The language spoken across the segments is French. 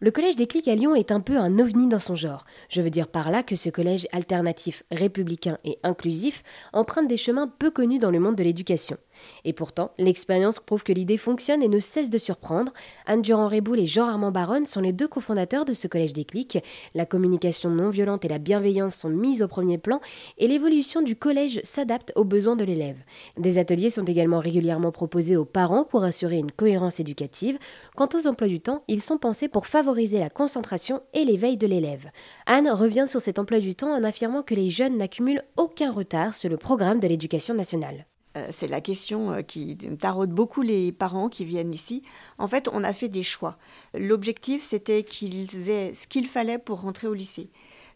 Le collège des clics à Lyon est un peu un ovni dans son genre. Je veux dire par là que ce collège alternatif, républicain et inclusif emprunte des chemins peu connus dans le monde de l'éducation. Et pourtant, l'expérience prouve que l'idée fonctionne et ne cesse de surprendre. Anne Durand-Réboul et Jean-Armand Baronne sont les deux cofondateurs de ce collège des clics. La communication non violente et la bienveillance sont mises au premier plan et l'évolution du collège s'adapte aux besoins de l'élève. Des ateliers sont également régulièrement proposés aux parents pour assurer une cohérence éducative. Quant aux emplois du temps, ils sont pensés pour favoriser la concentration et l'éveil de l'élève. Anne revient sur cet emploi du temps en affirmant que les jeunes n'accumulent aucun retard sur le programme de l'éducation nationale. Euh, c'est la question euh, qui taraude beaucoup les parents qui viennent ici. En fait, on a fait des choix. L'objectif, c'était qu'ils aient ce qu'il fallait pour rentrer au lycée.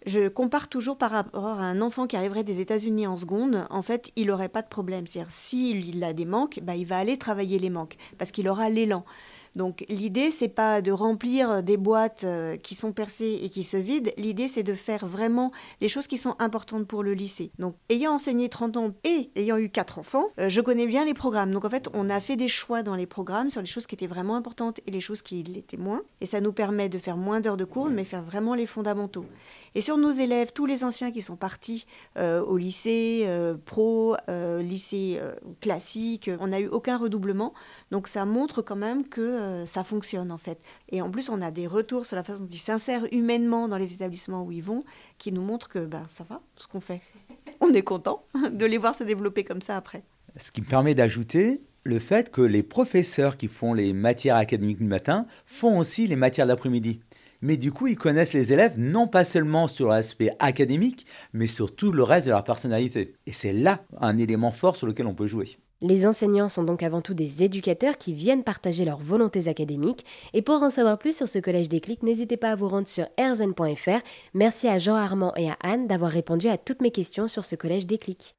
Je compare toujours par rapport à un enfant qui arriverait des États-Unis en seconde. En fait, il n'aurait pas de problème. C'est-à-dire, s'il a des manques, bah, il va aller travailler les manques parce qu'il aura l'élan. Donc l'idée, c'est pas de remplir des boîtes euh, qui sont percées et qui se vident. L'idée, c'est de faire vraiment les choses qui sont importantes pour le lycée. Donc ayant enseigné 30 ans et ayant eu quatre enfants, euh, je connais bien les programmes. Donc en fait, on a fait des choix dans les programmes sur les choses qui étaient vraiment importantes et les choses qui l'étaient moins. Et ça nous permet de faire moins d'heures de cours, mais faire vraiment les fondamentaux. Et sur nos élèves, tous les anciens qui sont partis euh, au lycée pro, lycée classique, on n'a eu aucun redoublement. Donc ça montre quand même que euh, ça fonctionne en fait. Et en plus, on a des retours sur la façon dont ils s'insèrent humainement dans les établissements où ils vont, qui nous montrent que ben, ça va, ce qu'on fait. On est content de les voir se développer comme ça après. Ce qui me permet d'ajouter le fait que les professeurs qui font les matières académiques du matin font aussi les matières de l'après-midi. Mais du coup, ils connaissent les élèves non pas seulement sur l'aspect académique, mais sur tout le reste de leur personnalité. Et c'est là un élément fort sur lequel on peut jouer. Les enseignants sont donc avant tout des éducateurs qui viennent partager leurs volontés académiques. Et pour en savoir plus sur ce collège des clics, n'hésitez pas à vous rendre sur erzen.fr. Merci à Jean Armand et à Anne d'avoir répondu à toutes mes questions sur ce collège des clics.